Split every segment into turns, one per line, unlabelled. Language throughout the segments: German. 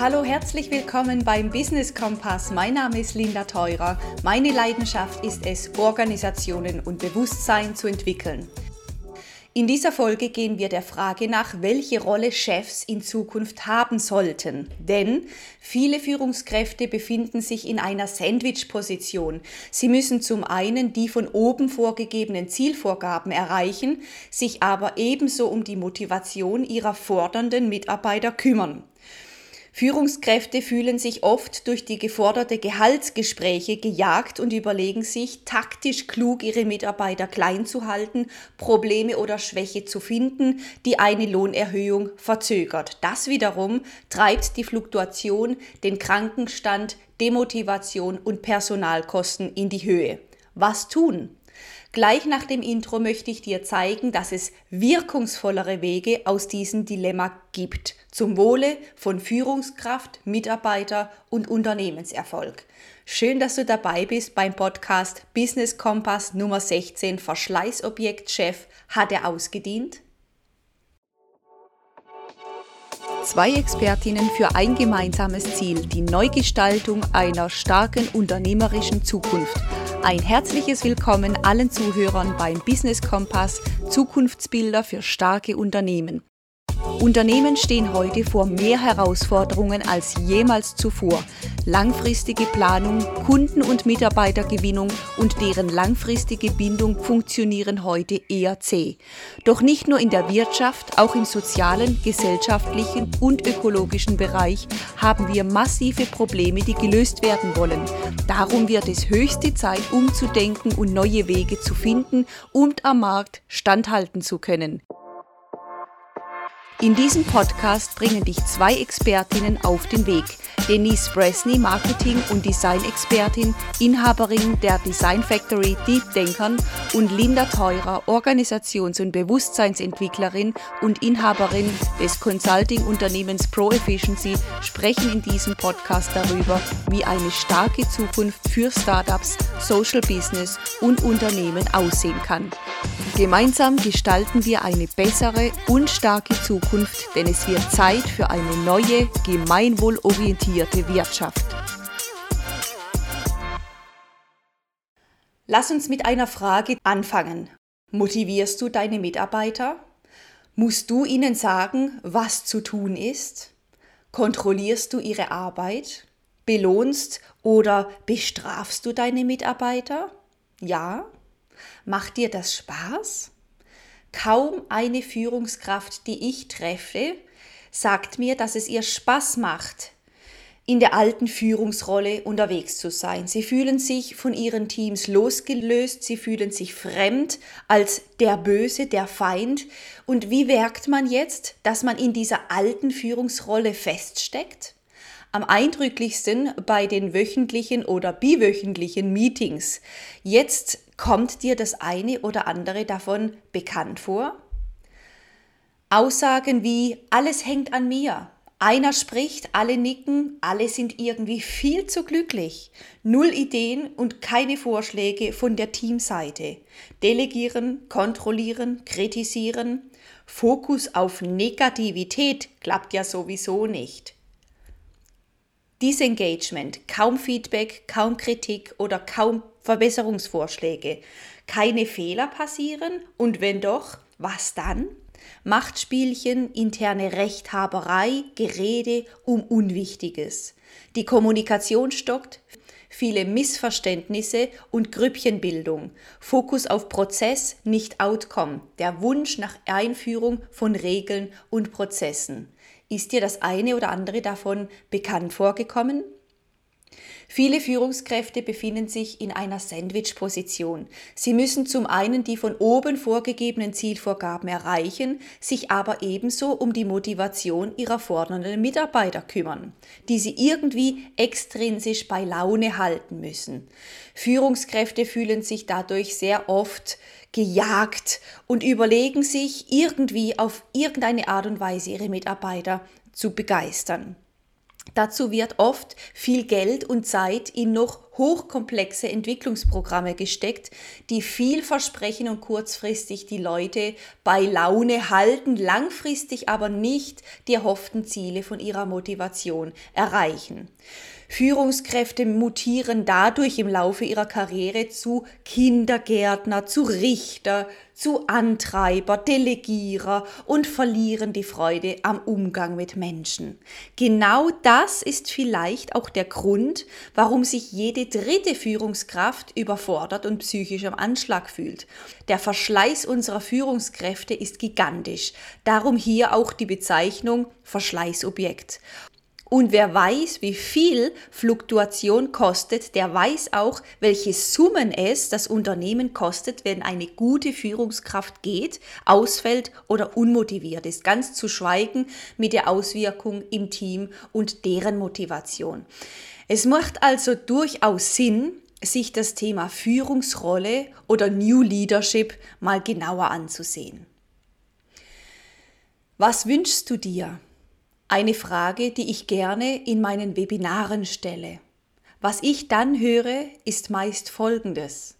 Hallo, herzlich willkommen beim Business Kompass. Mein Name ist Linda Teurer. Meine Leidenschaft ist es, Organisationen und Bewusstsein zu entwickeln. In dieser Folge gehen wir der Frage nach, welche Rolle Chefs in Zukunft haben sollten. Denn viele Führungskräfte befinden sich in einer Sandwich-Position. Sie müssen zum einen die von oben vorgegebenen Zielvorgaben erreichen, sich aber ebenso um die Motivation ihrer fordernden Mitarbeiter kümmern. Führungskräfte fühlen sich oft durch die geforderte Gehaltsgespräche gejagt und überlegen sich, taktisch klug ihre Mitarbeiter klein zu halten, Probleme oder Schwäche zu finden, die eine Lohnerhöhung verzögert. Das wiederum treibt die Fluktuation, den Krankenstand, Demotivation und Personalkosten in die Höhe. Was tun? Gleich nach dem Intro möchte ich dir zeigen, dass es wirkungsvollere Wege aus diesem Dilemma gibt, zum Wohle von Führungskraft, Mitarbeiter und Unternehmenserfolg. Schön, dass du dabei bist beim Podcast Business Kompass Nummer 16 Verschleißobjekt Chef. Hat er ausgedient? Zwei Expertinnen für ein gemeinsames Ziel, die Neugestaltung einer starken unternehmerischen Zukunft. Ein herzliches Willkommen allen Zuhörern beim Business Kompass Zukunftsbilder für starke Unternehmen. Unternehmen stehen heute vor mehr Herausforderungen als jemals zuvor. Langfristige Planung, Kunden- und Mitarbeitergewinnung und deren langfristige Bindung funktionieren heute eher zäh. Doch nicht nur in der Wirtschaft, auch im sozialen, gesellschaftlichen und ökologischen Bereich haben wir massive Probleme, die gelöst werden wollen. Darum wird es höchste Zeit, umzudenken und neue Wege zu finden und am Markt standhalten zu können. In diesem Podcast bringen dich zwei Expertinnen auf den Weg. Denise Bresney, Marketing- und Design-Expertin, Inhaberin der Design Factory Deep Denkern und Linda Teurer, Organisations- und Bewusstseinsentwicklerin und Inhaberin des Consulting-Unternehmens Pro Efficiency, sprechen in diesem Podcast darüber, wie eine starke Zukunft für Startups, Social Business und Unternehmen aussehen kann. Gemeinsam gestalten wir eine bessere und starke Zukunft, denn es wird Zeit für eine neue, gemeinwohlorientierte Wirtschaft. Lass uns mit einer Frage anfangen. Motivierst du deine Mitarbeiter? Musst du ihnen sagen, was zu tun ist? Kontrollierst du ihre Arbeit? Belohnst oder bestrafst du deine Mitarbeiter? Ja? Macht dir das Spaß? Kaum eine Führungskraft, die ich treffe, sagt mir, dass es ihr Spaß macht, in der alten Führungsrolle unterwegs zu sein. Sie fühlen sich von ihren Teams losgelöst, sie fühlen sich fremd als der Böse, der Feind. Und wie merkt man jetzt, dass man in dieser alten Führungsrolle feststeckt? Am eindrücklichsten bei den wöchentlichen oder biwöchentlichen Meetings. Jetzt Kommt dir das eine oder andere davon bekannt vor? Aussagen wie alles hängt an mir. Einer spricht, alle nicken, alle sind irgendwie viel zu glücklich. Null Ideen und keine Vorschläge von der Teamseite. Delegieren, kontrollieren, kritisieren. Fokus auf Negativität klappt ja sowieso nicht. Disengagement, kaum Feedback, kaum Kritik oder kaum Verbesserungsvorschläge. Keine Fehler passieren und wenn doch, was dann? Machtspielchen, interne Rechthaberei, Gerede um Unwichtiges. Die Kommunikation stockt, viele Missverständnisse und Grüppchenbildung. Fokus auf Prozess, nicht Outcome. Der Wunsch nach Einführung von Regeln und Prozessen. Ist dir das eine oder andere davon bekannt vorgekommen? Viele Führungskräfte befinden sich in einer Sandwich-Position. Sie müssen zum einen die von oben vorgegebenen Zielvorgaben erreichen, sich aber ebenso um die Motivation ihrer fordernden Mitarbeiter kümmern, die sie irgendwie extrinsisch bei Laune halten müssen. Führungskräfte fühlen sich dadurch sehr oft gejagt und überlegen sich irgendwie auf irgendeine Art und Weise ihre Mitarbeiter zu begeistern. Dazu wird oft viel Geld und Zeit in noch hochkomplexe Entwicklungsprogramme gesteckt, die viel versprechen und kurzfristig die Leute bei Laune halten, langfristig aber nicht die erhofften Ziele von ihrer Motivation erreichen. Führungskräfte mutieren dadurch im Laufe ihrer Karriere zu Kindergärtner, zu Richter, zu Antreiber, Delegierer und verlieren die Freude am Umgang mit Menschen. Genau das ist vielleicht auch der Grund, warum sich jede dritte Führungskraft überfordert und psychisch am Anschlag fühlt. Der Verschleiß unserer Führungskräfte ist gigantisch. Darum hier auch die Bezeichnung Verschleißobjekt. Und wer weiß, wie viel Fluktuation kostet, der weiß auch, welche Summen es das Unternehmen kostet, wenn eine gute Führungskraft geht, ausfällt oder unmotiviert ist. Ganz zu schweigen mit der Auswirkung im Team und deren Motivation. Es macht also durchaus Sinn, sich das Thema Führungsrolle oder New Leadership mal genauer anzusehen. Was wünschst du dir? Eine Frage, die ich gerne in meinen Webinaren stelle. Was ich dann höre, ist meist Folgendes.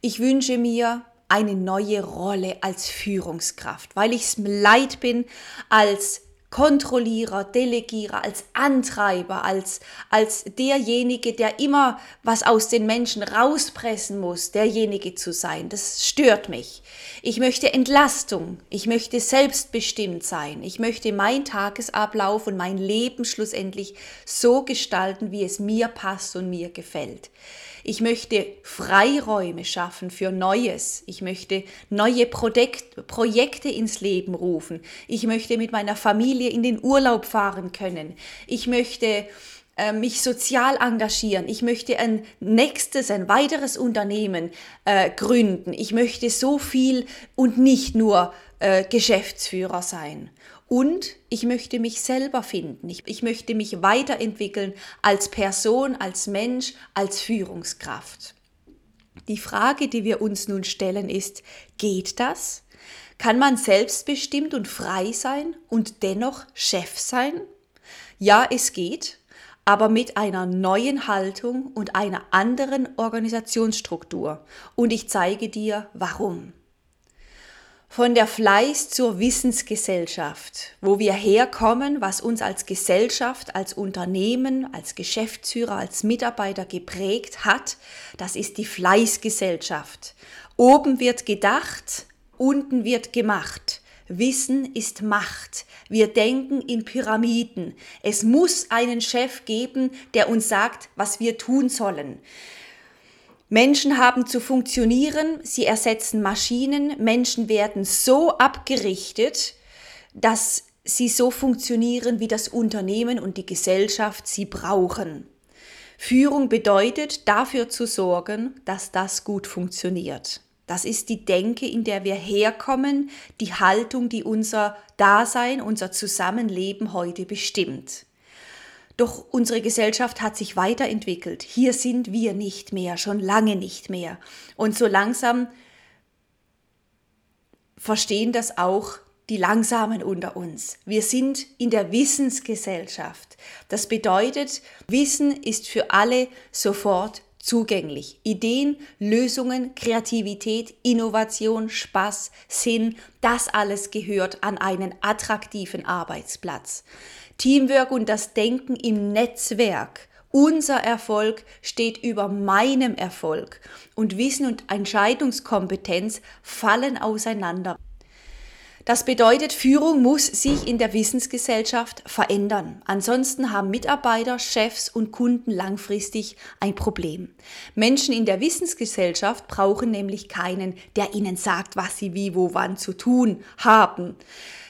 Ich wünsche mir eine neue Rolle als Führungskraft, weil ich es leid bin, als Kontrollierer, Delegierer, als Antreiber, als, als derjenige, der immer was aus den Menschen rauspressen muss, derjenige zu sein. Das stört mich. Ich möchte Entlastung. Ich möchte selbstbestimmt sein. Ich möchte mein Tagesablauf und mein Leben schlussendlich so gestalten, wie es mir passt und mir gefällt. Ich möchte Freiräume schaffen für Neues. Ich möchte neue Projekt, Projekte ins Leben rufen. Ich möchte mit meiner Familie in den Urlaub fahren können. Ich möchte äh, mich sozial engagieren. Ich möchte ein nächstes, ein weiteres Unternehmen äh, gründen. Ich möchte so viel und nicht nur äh, Geschäftsführer sein. Und ich möchte mich selber finden. Ich, ich möchte mich weiterentwickeln als Person, als Mensch, als Führungskraft. Die Frage, die wir uns nun stellen, ist, geht das? Kann man selbstbestimmt und frei sein und dennoch Chef sein? Ja, es geht, aber mit einer neuen Haltung und einer anderen Organisationsstruktur. Und ich zeige dir, warum von der Fleiß zur Wissensgesellschaft, wo wir herkommen, was uns als Gesellschaft, als Unternehmen, als Geschäftsführer, als Mitarbeiter geprägt hat, das ist die Fleißgesellschaft. Oben wird gedacht, unten wird gemacht. Wissen ist Macht. Wir denken in Pyramiden. Es muss einen Chef geben, der uns sagt, was wir tun sollen. Menschen haben zu funktionieren, sie ersetzen Maschinen, Menschen werden so abgerichtet, dass sie so funktionieren, wie das Unternehmen und die Gesellschaft sie brauchen. Führung bedeutet, dafür zu sorgen, dass das gut funktioniert. Das ist die Denke, in der wir herkommen, die Haltung, die unser Dasein, unser Zusammenleben heute bestimmt. Doch unsere Gesellschaft hat sich weiterentwickelt. Hier sind wir nicht mehr, schon lange nicht mehr. Und so langsam verstehen das auch die Langsamen unter uns. Wir sind in der Wissensgesellschaft. Das bedeutet, Wissen ist für alle sofort zugänglich. Ideen, Lösungen, Kreativität, Innovation, Spaß, Sinn, das alles gehört an einen attraktiven Arbeitsplatz. Teamwork und das Denken im Netzwerk. Unser Erfolg steht über meinem Erfolg und Wissen und Entscheidungskompetenz fallen auseinander. Das bedeutet, Führung muss sich in der Wissensgesellschaft verändern. Ansonsten haben Mitarbeiter, Chefs und Kunden langfristig ein Problem. Menschen in der Wissensgesellschaft brauchen nämlich keinen, der ihnen sagt, was sie wie, wo, wann zu tun haben.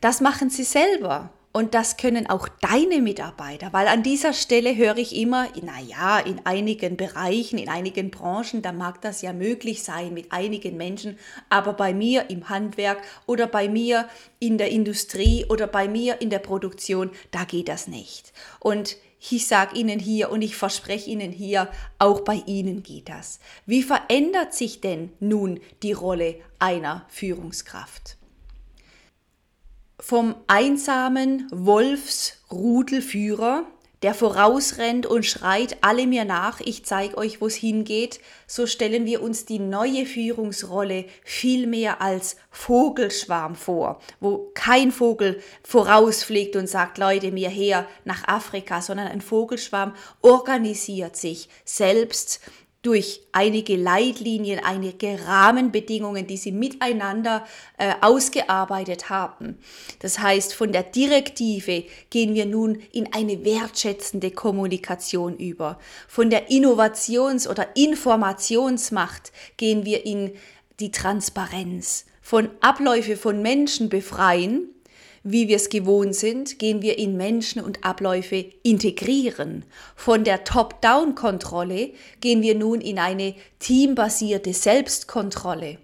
Das machen sie selber. Und das können auch deine Mitarbeiter, weil an dieser Stelle höre ich immer, na ja, in einigen Bereichen, in einigen Branchen, da mag das ja möglich sein mit einigen Menschen, aber bei mir im Handwerk oder bei mir in der Industrie oder bei mir in der Produktion, da geht das nicht. Und ich sage Ihnen hier und ich verspreche Ihnen hier, auch bei Ihnen geht das. Wie verändert sich denn nun die Rolle einer Führungskraft? Vom einsamen Wolfsrudelführer der vorausrennt und schreit alle mir nach, ich zeige euch, wo es hingeht, so stellen wir uns die neue Führungsrolle viel mehr als Vogelschwarm vor, wo kein Vogel vorausfliegt und sagt, Leute, mir her nach Afrika, sondern ein Vogelschwarm organisiert sich selbst durch einige Leitlinien, einige Rahmenbedingungen, die sie miteinander äh, ausgearbeitet haben. Das heißt, von der Direktive gehen wir nun in eine wertschätzende Kommunikation über. Von der Innovations- oder Informationsmacht gehen wir in die Transparenz. Von Abläufe von Menschen befreien wie wir es gewohnt sind, gehen wir in Menschen und Abläufe integrieren. Von der Top-Down-Kontrolle gehen wir nun in eine teambasierte Selbstkontrolle.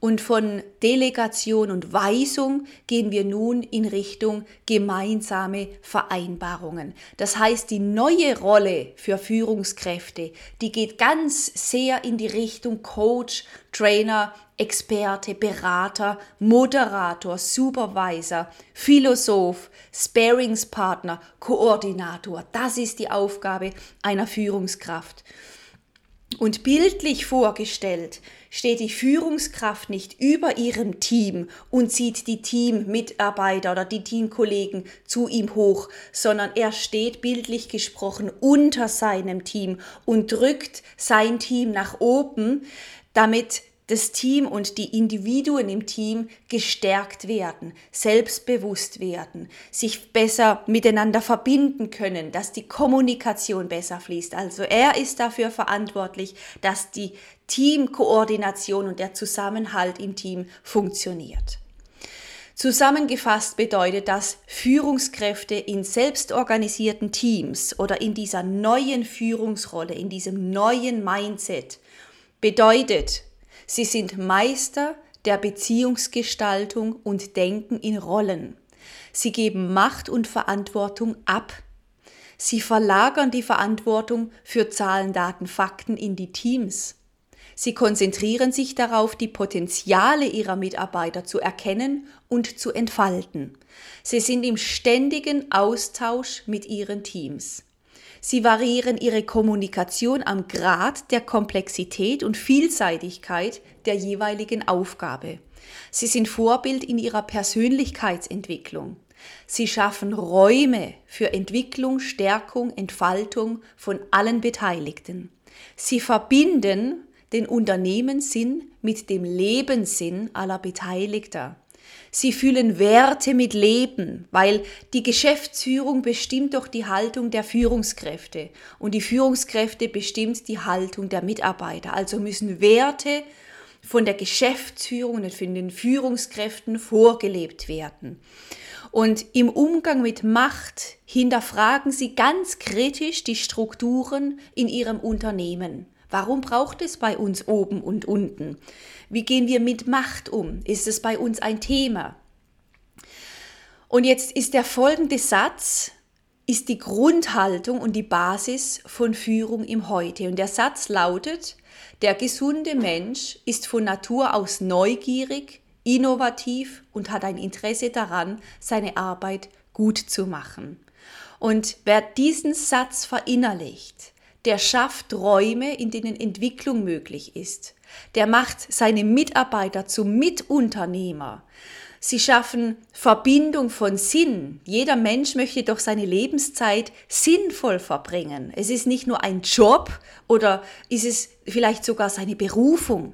Und von Delegation und Weisung gehen wir nun in Richtung gemeinsame Vereinbarungen. Das heißt, die neue Rolle für Führungskräfte, die geht ganz sehr in die Richtung Coach, Trainer, Experte, Berater, Moderator, Supervisor, Philosoph, Sparingspartner, Koordinator. Das ist die Aufgabe einer Führungskraft. Und bildlich vorgestellt steht die Führungskraft nicht über ihrem Team und zieht die Teammitarbeiter oder die Teamkollegen zu ihm hoch, sondern er steht bildlich gesprochen unter seinem Team und drückt sein Team nach oben, damit das Team und die Individuen im Team gestärkt werden, selbstbewusst werden, sich besser miteinander verbinden können, dass die Kommunikation besser fließt. Also er ist dafür verantwortlich, dass die Teamkoordination und der Zusammenhalt im Team funktioniert. Zusammengefasst bedeutet das, Führungskräfte in selbstorganisierten Teams oder in dieser neuen Führungsrolle, in diesem neuen Mindset bedeutet, Sie sind Meister der Beziehungsgestaltung und denken in Rollen. Sie geben Macht und Verantwortung ab. Sie verlagern die Verantwortung für Zahlen, Daten, Fakten in die Teams. Sie konzentrieren sich darauf, die Potenziale ihrer Mitarbeiter zu erkennen und zu entfalten. Sie sind im ständigen Austausch mit ihren Teams. Sie variieren ihre Kommunikation am Grad der Komplexität und Vielseitigkeit der jeweiligen Aufgabe. Sie sind Vorbild in ihrer Persönlichkeitsentwicklung. Sie schaffen Räume für Entwicklung, Stärkung, Entfaltung von allen Beteiligten. Sie verbinden den Unternehmenssinn mit dem Lebenssinn aller Beteiligter. Sie fühlen Werte mit Leben, weil die Geschäftsführung bestimmt doch die Haltung der Führungskräfte und die Führungskräfte bestimmt die Haltung der Mitarbeiter. Also müssen Werte von der Geschäftsführung und von den Führungskräften vorgelebt werden. Und im Umgang mit Macht hinterfragen Sie ganz kritisch die Strukturen in Ihrem Unternehmen. Warum braucht es bei uns oben und unten? Wie gehen wir mit Macht um? Ist es bei uns ein Thema? Und jetzt ist der folgende Satz, ist die Grundhaltung und die Basis von Führung im Heute. Und der Satz lautet, der gesunde Mensch ist von Natur aus neugierig, innovativ und hat ein Interesse daran, seine Arbeit gut zu machen. Und wer diesen Satz verinnerlicht, der schafft Räume, in denen Entwicklung möglich ist. Der macht seine Mitarbeiter zu Mitunternehmer. Sie schaffen Verbindung von Sinn. Jeder Mensch möchte doch seine Lebenszeit sinnvoll verbringen. Es ist nicht nur ein Job oder ist es vielleicht sogar seine Berufung.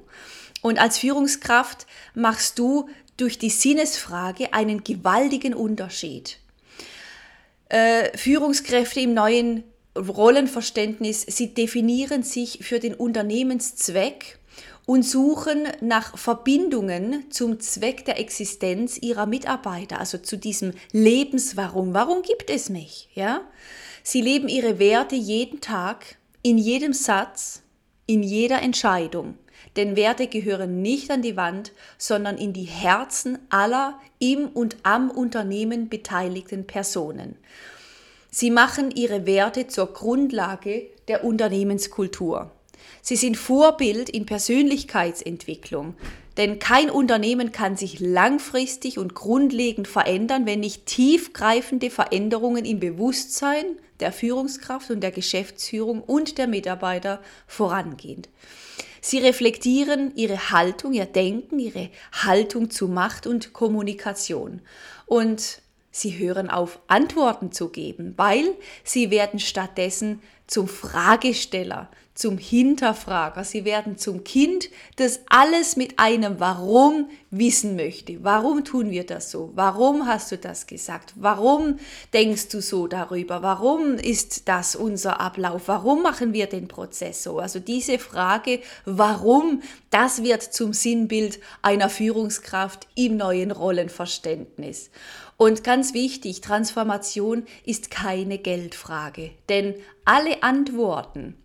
Und als Führungskraft machst du durch die Sinnesfrage einen gewaltigen Unterschied. Äh, Führungskräfte im neuen Rollenverständnis, sie definieren sich für den Unternehmenszweck und suchen nach Verbindungen zum Zweck der Existenz ihrer Mitarbeiter, also zu diesem Lebenswarum. Warum gibt es mich? Ja? Sie leben ihre Werte jeden Tag, in jedem Satz, in jeder Entscheidung. Denn Werte gehören nicht an die Wand, sondern in die Herzen aller im und am Unternehmen beteiligten Personen. Sie machen ihre Werte zur Grundlage der Unternehmenskultur. Sie sind Vorbild in Persönlichkeitsentwicklung. Denn kein Unternehmen kann sich langfristig und grundlegend verändern, wenn nicht tiefgreifende Veränderungen im Bewusstsein der Führungskraft und der Geschäftsführung und der Mitarbeiter vorangehen. Sie reflektieren ihre Haltung, ihr Denken, ihre Haltung zu Macht und Kommunikation. Und sie hören auf, Antworten zu geben, weil sie werden stattdessen zum Fragesteller, zum Hinterfrager. Sie werden zum Kind, das alles mit einem Warum wissen möchte. Warum tun wir das so? Warum hast du das gesagt? Warum denkst du so darüber? Warum ist das unser Ablauf? Warum machen wir den Prozess so? Also diese Frage, warum, das wird zum Sinnbild einer Führungskraft im neuen Rollenverständnis. Und ganz wichtig, Transformation ist keine Geldfrage, denn alle Antworten,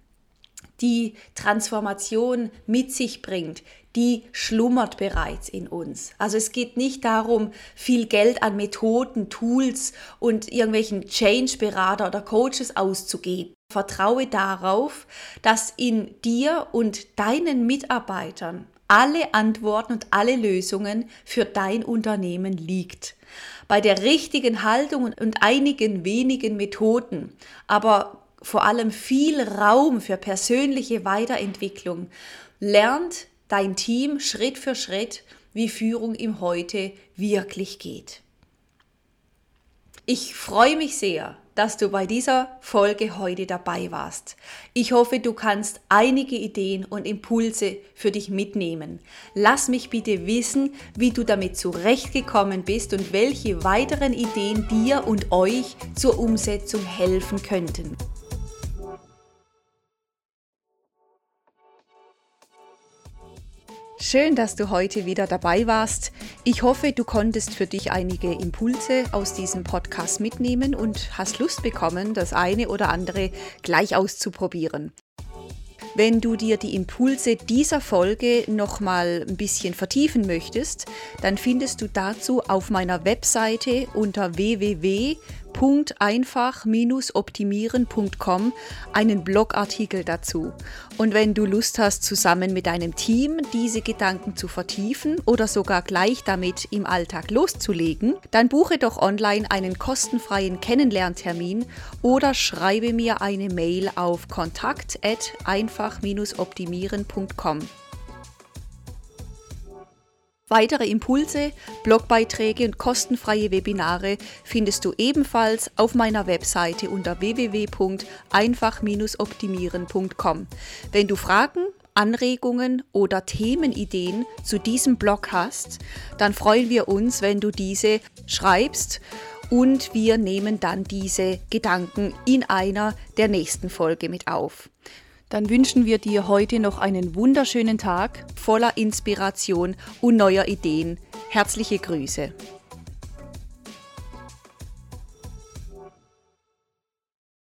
die Transformation mit sich bringt, die schlummert bereits in uns. Also es geht nicht darum, viel Geld an Methoden, Tools und irgendwelchen Change-Berater oder Coaches auszugeben. Vertraue darauf, dass in dir und deinen Mitarbeitern alle Antworten und alle Lösungen für dein Unternehmen liegt. Bei der richtigen Haltung und einigen wenigen Methoden, aber vor allem viel Raum für persönliche Weiterentwicklung, lernt dein Team Schritt für Schritt, wie Führung im Heute wirklich geht. Ich freue mich sehr, dass du bei dieser Folge heute dabei warst. Ich hoffe, du kannst einige Ideen und Impulse für dich mitnehmen. Lass mich bitte wissen, wie du damit zurechtgekommen bist und welche weiteren Ideen dir und euch zur Umsetzung helfen könnten. Schön, dass du heute wieder dabei warst. Ich hoffe, du konntest für dich einige Impulse aus diesem Podcast mitnehmen und hast Lust bekommen, das eine oder andere gleich auszuprobieren. Wenn du dir die Impulse dieser Folge nochmal ein bisschen vertiefen möchtest, dann findest du dazu auf meiner Webseite unter www www.einfach-optimieren.com einen Blogartikel dazu. Und wenn du Lust hast, zusammen mit deinem Team diese Gedanken zu vertiefen oder sogar gleich damit im Alltag loszulegen, dann buche doch online einen kostenfreien Kennenlerntermin oder schreibe mir eine Mail auf kontakt@einfach-optimieren.com. Weitere Impulse, Blogbeiträge und kostenfreie Webinare findest du ebenfalls auf meiner Webseite unter www.einfach-optimieren.com. Wenn du Fragen, Anregungen oder Themenideen zu diesem Blog hast, dann freuen wir uns, wenn du diese schreibst und wir nehmen dann diese Gedanken in einer der nächsten Folge mit auf dann wünschen wir dir heute noch einen wunderschönen Tag voller Inspiration und neuer Ideen. Herzliche Grüße.